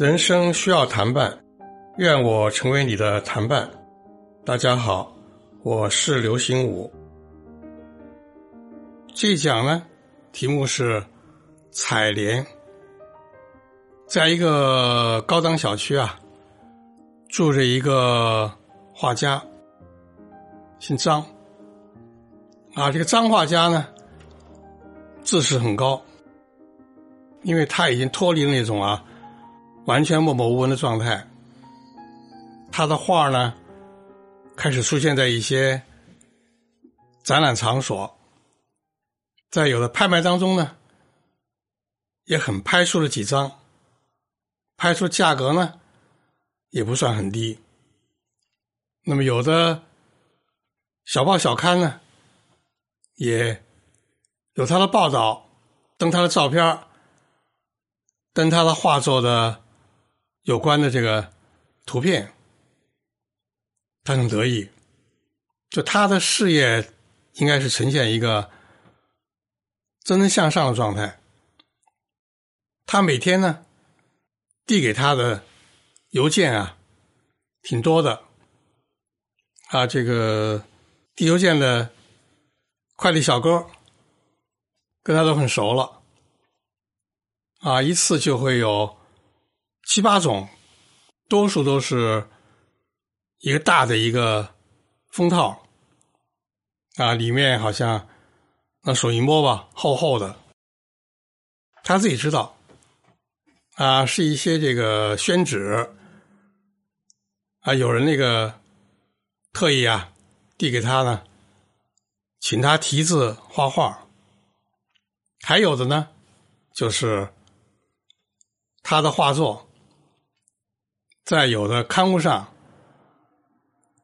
人生需要谈伴，愿我成为你的谈伴。大家好，我是刘心武。这一讲呢，题目是采莲。在一个高档小区啊，住着一个画家，姓张。啊，这个张画家呢，自视很高，因为他已经脱离了那种啊。完全默默无闻的状态，他的画呢，开始出现在一些展览场所，在有的拍卖当中呢，也很拍出了几张，拍出价格呢，也不算很低。那么有的小报小刊呢，也有他的报道，登他的照片，登他的画作的。有关的这个图片，他很得意。就他的事业应该是呈现一个蒸蒸向上的状态。他每天呢递给他的邮件啊挺多的啊，这个递邮件的快递小哥跟他都很熟了啊，一次就会有。七八种，多数都是一个大的一个封套啊，里面好像那手一摸吧，厚厚的。他自己知道啊，是一些这个宣纸啊，有人那个特意啊递给他呢，请他题字画画。还有的呢，就是他的画作。在有的刊物上，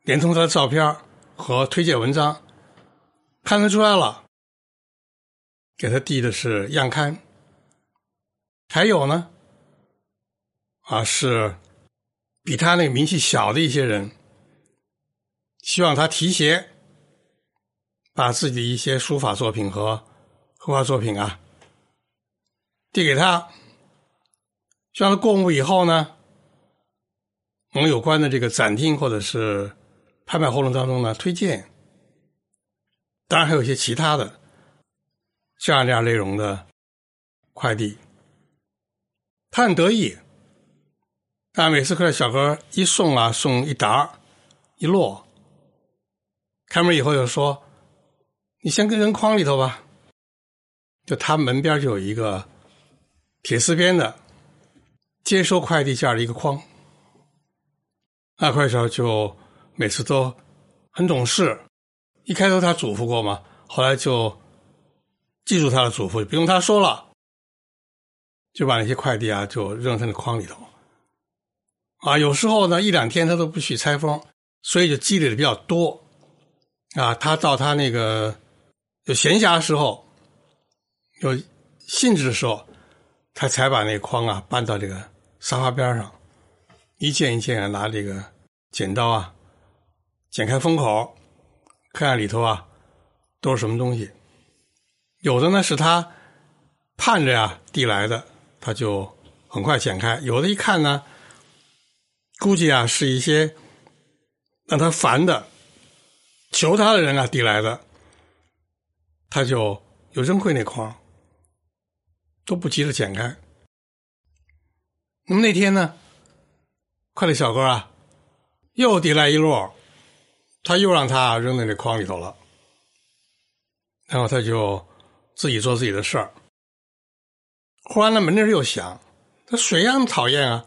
连同他的照片和推荐文章，看得出来了，给他递的是样刊。还有呢，啊，是比他那个名气小的一些人，希望他提携，把自己的一些书法作品和绘画作品啊，递给他，希望他过目以后呢。我们有关的这个展厅或者是拍卖活动当中呢，推荐，当然还有一些其他的这样这样内容的快递，他很得意，但每次客小哥一送啊，送一沓一摞，开门以后又说：“你先跟扔筐里头吧。”就他门边就有一个铁丝边的接收快递件的一个筐。那快手就每次都很懂事，一开头他嘱咐过嘛，后来就记住他的嘱咐，不用他说了，就把那些快递啊就扔在那筐里头。啊，有时候呢一两天他都不去拆封，所以就积累的比较多。啊，他到他那个有闲暇的时候，有兴致的时候，他才把那筐啊搬到这个沙发边上。一件一件啊，拿这个剪刀啊，剪开封口，看看里头啊都是什么东西。有的呢是他盼着呀递来的，他就很快剪开；有的一看呢，估计啊是一些让他烦的、求他的人啊递来的，他就又扔回那筐，都不急着剪开。那么那天呢？快递小哥啊，又递来一摞，他又让他扔在那筐里头了，然后他就自己做自己的事儿。忽然呢，门铃又响，他谁呀？那么讨厌啊！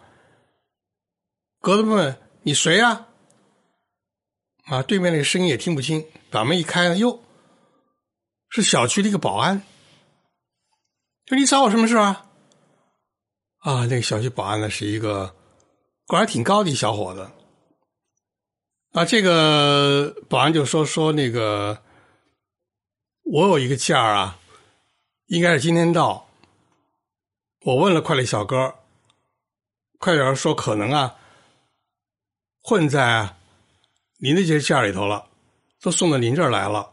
格子问：“你谁呀？”啊，对面那个声音也听不清，把门一开，哟，是小区的一个保安。就你找我什么事啊？啊，那个小区保安呢，是一个。官儿挺高的一小伙子，啊，这个保安就说说那个，我有一个件儿啊，应该是今天到。我问了快递小哥，快递员说可能啊，混在您的这些件儿里头了，都送到您这儿来了。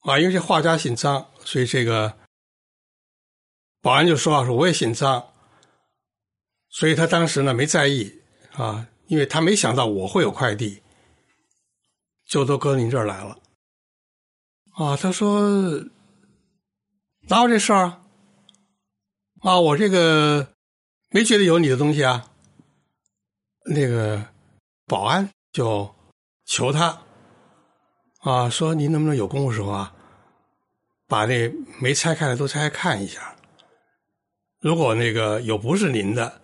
啊，因为这画家姓张，所以这个保安就说啊，说我也姓张，所以他当时呢没在意啊，因为他没想到我会有快递，就都搁您这儿来了。啊，他说哪有这事儿啊？啊，我这个没觉得有你的东西啊。那个保安就求他。啊，说您能不能有功夫时候啊，把那没拆开的都拆开看一下。如果那个有不是您的，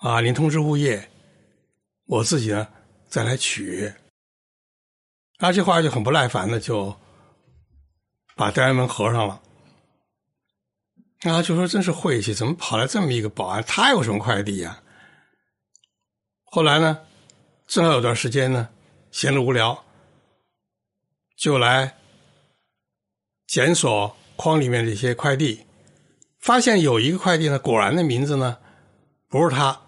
啊，您通知物业，我自己呢再来取。啊，这话就很不耐烦的就把单元门合上了。啊，就说真是晦气，怎么跑来这么一个保安？他有什么快递呀？后来呢，正好有段时间呢，闲着无聊。就来检索筐里面这些快递，发现有一个快递呢，果然的名字呢不是他，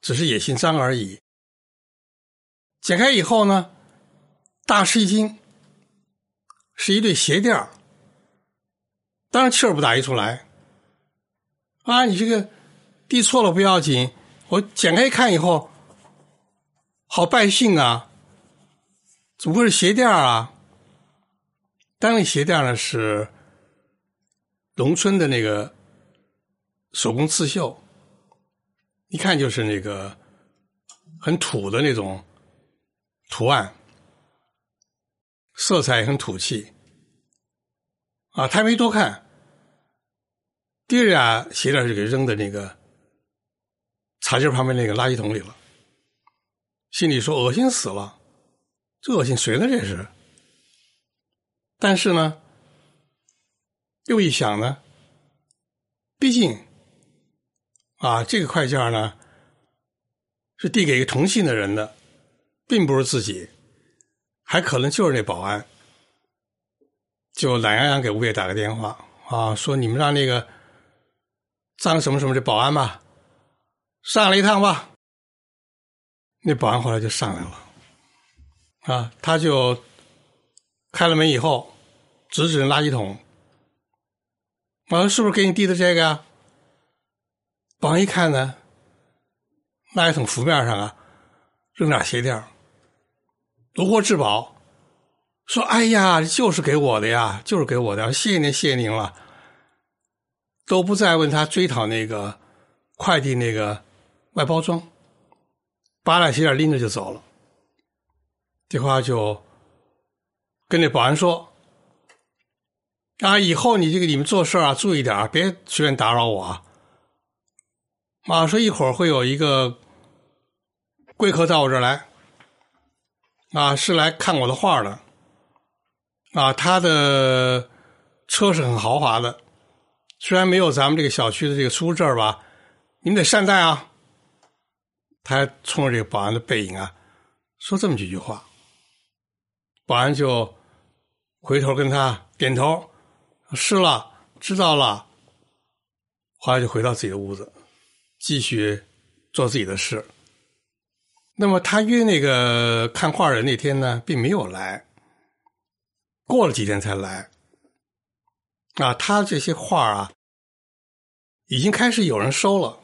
只是也姓张而已。解开以后呢，大吃一惊，是一对鞋垫当然气儿不打一处来。啊，你这个递错了不要紧，我剪开一看以后，好败兴啊，怎么会是鞋垫啊？单位鞋垫呢是农村的那个手工刺绣，一看就是那个很土的那种图案，色彩很土气。啊，他没多看，第二俩鞋垫就给扔在那个茶几旁边那个垃圾桶里了，心里说恶心死了，这恶心谁呢？这是。但是呢，又一想呢，毕竟啊，这个快件呢是递给一个同姓的人的，并不是自己，还可能就是那保安，就懒洋洋给物业打个电话啊，说你们让那个张什么什么的保安吧上来一趟吧。那保安后来就上来了，啊，他就。开了门以后，指指垃圾桶，我说：“是不是给你递的这个呀？”？”保安一看呢，垃圾桶浮面上啊，扔俩鞋垫如获至宝，说：“哎呀，就是给我的呀，就是给我的，谢谢您，谢谢您了。”都不再问他追讨那个快递那个外包装，把俩鞋垫拎着就走了。这话就。跟那保安说：“啊，以后你这个你们做事啊，注意点别随便打扰我啊。”马说一会儿会有一个贵客到我这儿来，啊，是来看我的画的，啊，他的车是很豪华的，虽然没有咱们这个小区的这个出入证吧，你们得善待啊。他还冲着这个保安的背影啊，说这么几句话，保安就。回头跟他点头，是了，知道了。后来就回到自己的屋子，继续做自己的事。那么他约那个看画人那天呢，并没有来，过了几天才来。啊，他这些画啊，已经开始有人收了，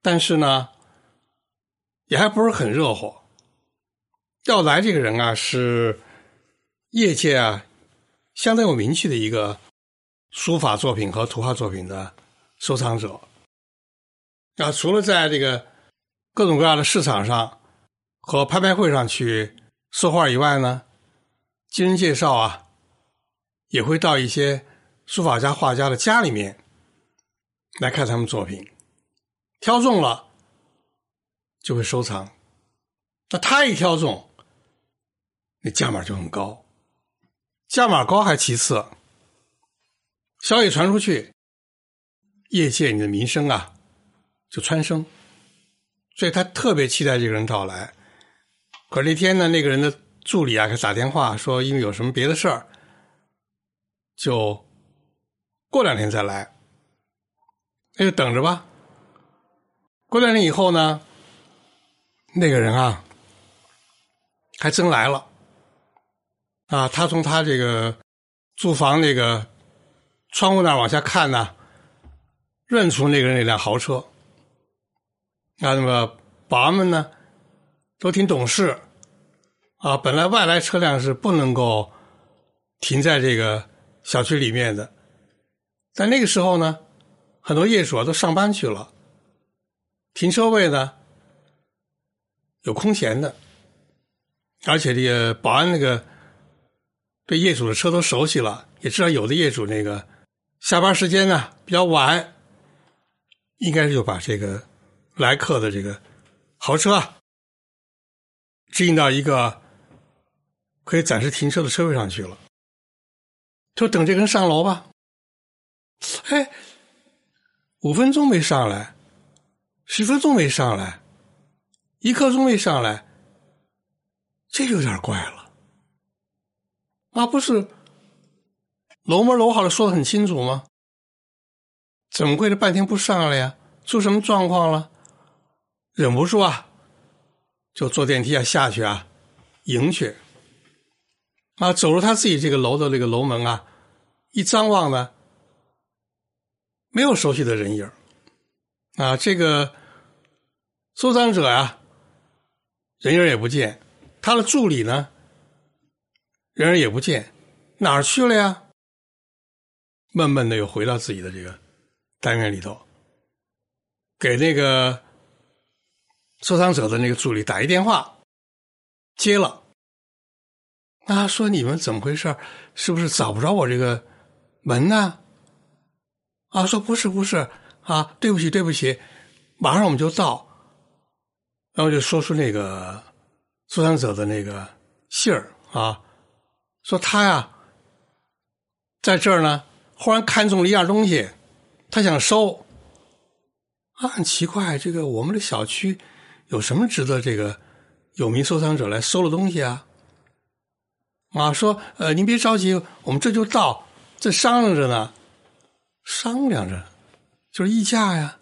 但是呢，也还不是很热火。要来这个人啊，是。业界啊，相当有名气的一个书法作品和图画作品的收藏者啊，除了在这个各种各样的市场上和拍卖会上去说话以外呢，经人介绍啊，也会到一些书法家、画家的家里面来看他们作品，挑中了就会收藏。那他一挑中，那价码就很高。价码高还其次，消息传出去，业界你的名声啊就蹿升，所以他特别期待这个人到来。可是那天呢，那个人的助理啊给打电话说，因为有什么别的事儿，就过两天再来。那就等着吧。过两天以后呢，那个人啊还真来了。啊，他从他这个住房那个窗户那儿往下看呢，认出那个人那辆豪车。啊，那么保安们呢，都挺懂事。啊，本来外来车辆是不能够停在这个小区里面的，但那个时候呢，很多业主啊都上班去了，停车位呢有空闲的，而且这个保安那个对业主的车都熟悉了，也知道有的业主那个下班时间呢比较晚，应该是就把这个来客的这个豪车啊指引到一个。可以暂时停车的车位上去了，就等这个人上楼吧。哎，五分钟没上来，十分钟没上来，一刻钟没上来，这有点怪了。啊，不是楼门楼号的说的很清楚吗？怎么会这半天不上来呀？出什么状况了？忍不住啊，就坐电梯啊下去啊迎去。啊，走入他自己这个楼的这个楼门啊，一张望呢，没有熟悉的人影啊，这个收藏者呀，人影也不见，他的助理呢，人影也不见，哪儿去了呀？闷闷的又回到自己的这个单元里头，给那个收藏者的那个助理打一电话，接了。啊，说你们怎么回事？是不是找不着我这个门呢？啊，说不是不是啊，对不起对不起，马上我们就到。然后就说出那个收藏者的那个信儿啊，说他呀在这儿呢，忽然看中了一样东西，他想收。啊，很奇怪，这个我们的小区有什么值得这个有名收藏者来收的东西啊？啊，说，呃，您别着急，我们这就到，这商量着呢，商量着，就是议价呀。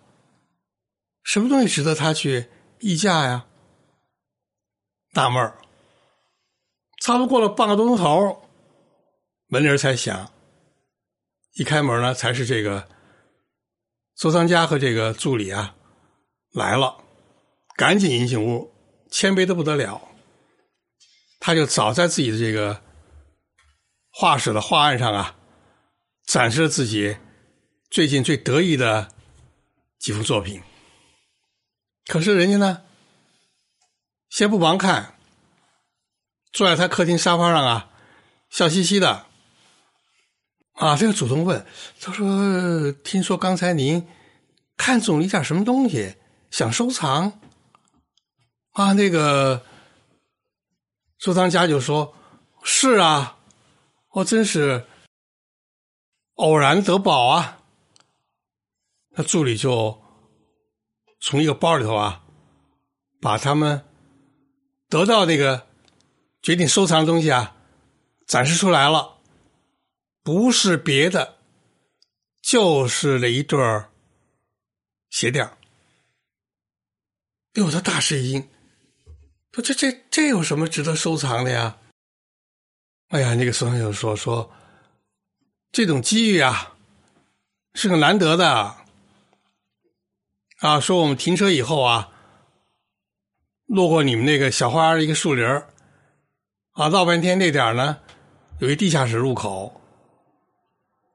什么东西值得他去议价呀？纳闷儿，差不多过了半个多钟头，门铃才响。一开门呢，才是这个收藏家和这个助理啊来了，赶紧迎进屋，谦卑的不得了。他就早在自己的这个画室的画案上啊，展示了自己最近最得意的几幅作品。可是人家呢，先不忙看，坐在他客厅沙发上啊，笑嘻嘻的，啊，这个主动问，他说：“听说刚才您看中了一件什么东西，想收藏？”啊，那个。收藏家就说：“是啊，我真是偶然得宝啊。”那助理就从一个包里头啊，把他们得到那个决定收藏的东西啊展示出来了，不是别的，就是那一对鞋垫哎呦，他大吃一惊。这这这有什么值得收藏的呀？哎呀，那个孙友说说，这种机遇啊，是个难得的啊。说我们停车以后啊，路过你们那个小花园一个树林啊，闹半天那点呢，有一地下室入口，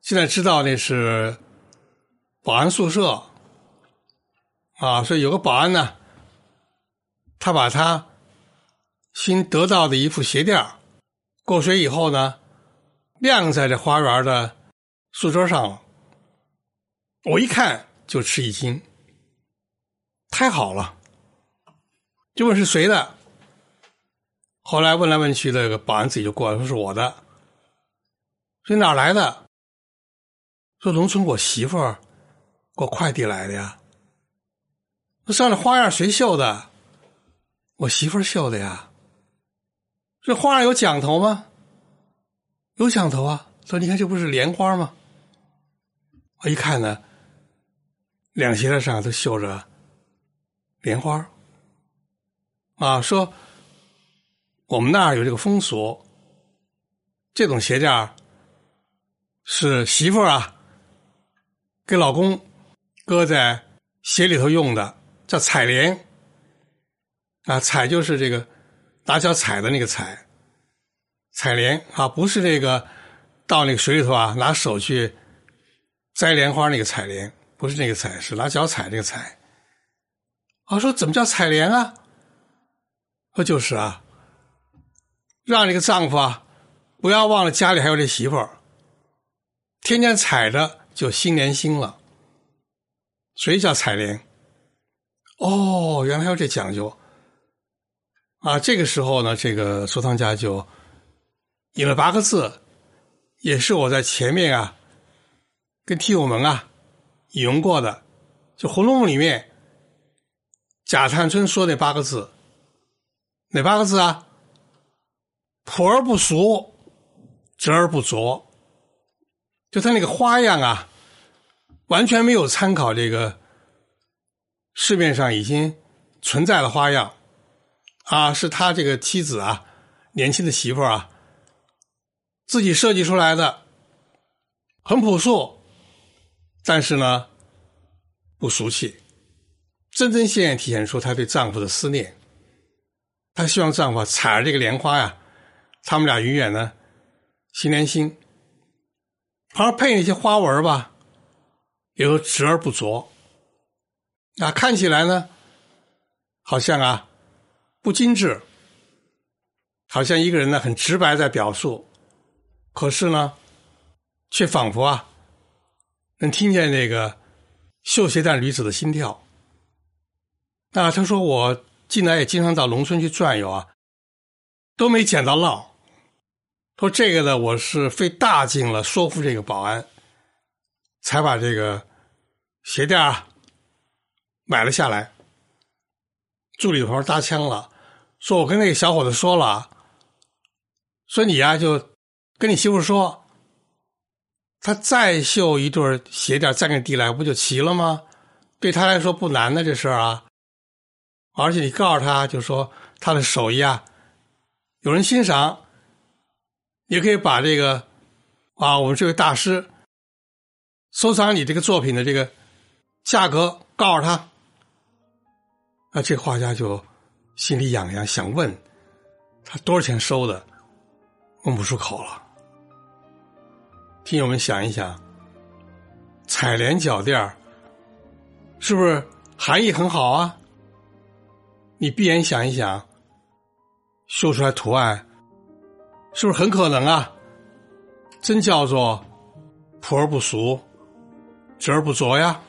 现在知道那是保安宿舍啊，所以有个保安呢，他把他。新得到的一副鞋垫过水以后呢，晾在这花园的书桌上了。我一看就吃一惊，太好了！就问是谁的。后来问来问去，那个保安自己就过来说是我的。说哪来的？说农村我媳妇儿给我快递来的呀。那上这花样谁绣的？我媳妇儿绣的呀。这花上有奖头吗？有奖头啊！说你看，这不是莲花吗？我一看呢，两鞋子上都绣着莲花啊。说我们那儿有这个风俗这种鞋垫是媳妇啊给老公搁在鞋里头用的，叫踩莲啊，踩就是这个打脚踩的那个踩，踩莲啊，不是那个到那个水里头啊，拿手去摘莲花那个采莲，不是那个采，是拿脚踩这个踩。啊说怎么叫采莲啊？说就是啊，让这个丈夫啊不要忘了家里还有这媳妇儿，天天踩着就心连心了，所以叫采莲。哦，原来还有这讲究啊！这个时候呢，这个收藏家就引了八个字，也是我在前面啊跟听友们啊引用过的，就《红楼梦》里面。贾探春说那八个字，哪八个字啊？朴而不俗，折而不拙。就他那个花样啊，完全没有参考这个市面上已经存在的花样啊，是他这个妻子啊，年轻的媳妇啊，自己设计出来的，很朴素，但是呢，不俗气。针针线线体现出她对丈夫的思念，她希望丈夫采了这个莲花呀，他们俩永远呢心连心。旁边配那些花纹吧，也都直而不拙，啊，看起来呢好像啊不精致，好像一个人呢很直白在表述，可是呢却仿佛啊能听见那个绣鞋带女子的心跳。那他说我近来也经常到农村去转悠啊，都没捡到烙。说这个呢，我是费大劲了，说服这个保安，才把这个鞋垫啊买了下来。助理朋友搭腔了，说我跟那个小伙子说了，说你呀就跟你媳妇说，他再绣一对鞋垫，再给你递来，不就齐了吗？对他来说不难的这事儿啊。而且你告诉他，就说他的手艺啊，有人欣赏，也可以把这个啊，我们这位大师收藏你这个作品的这个价格告诉他。那这画家就心里痒痒，想问他多少钱收的，问不出口了。听友们想一想，采莲脚垫是不是含义很好啊？你闭眼想一想，绣出来图案是不是很可能啊？真叫做朴而不俗，直而不拙呀。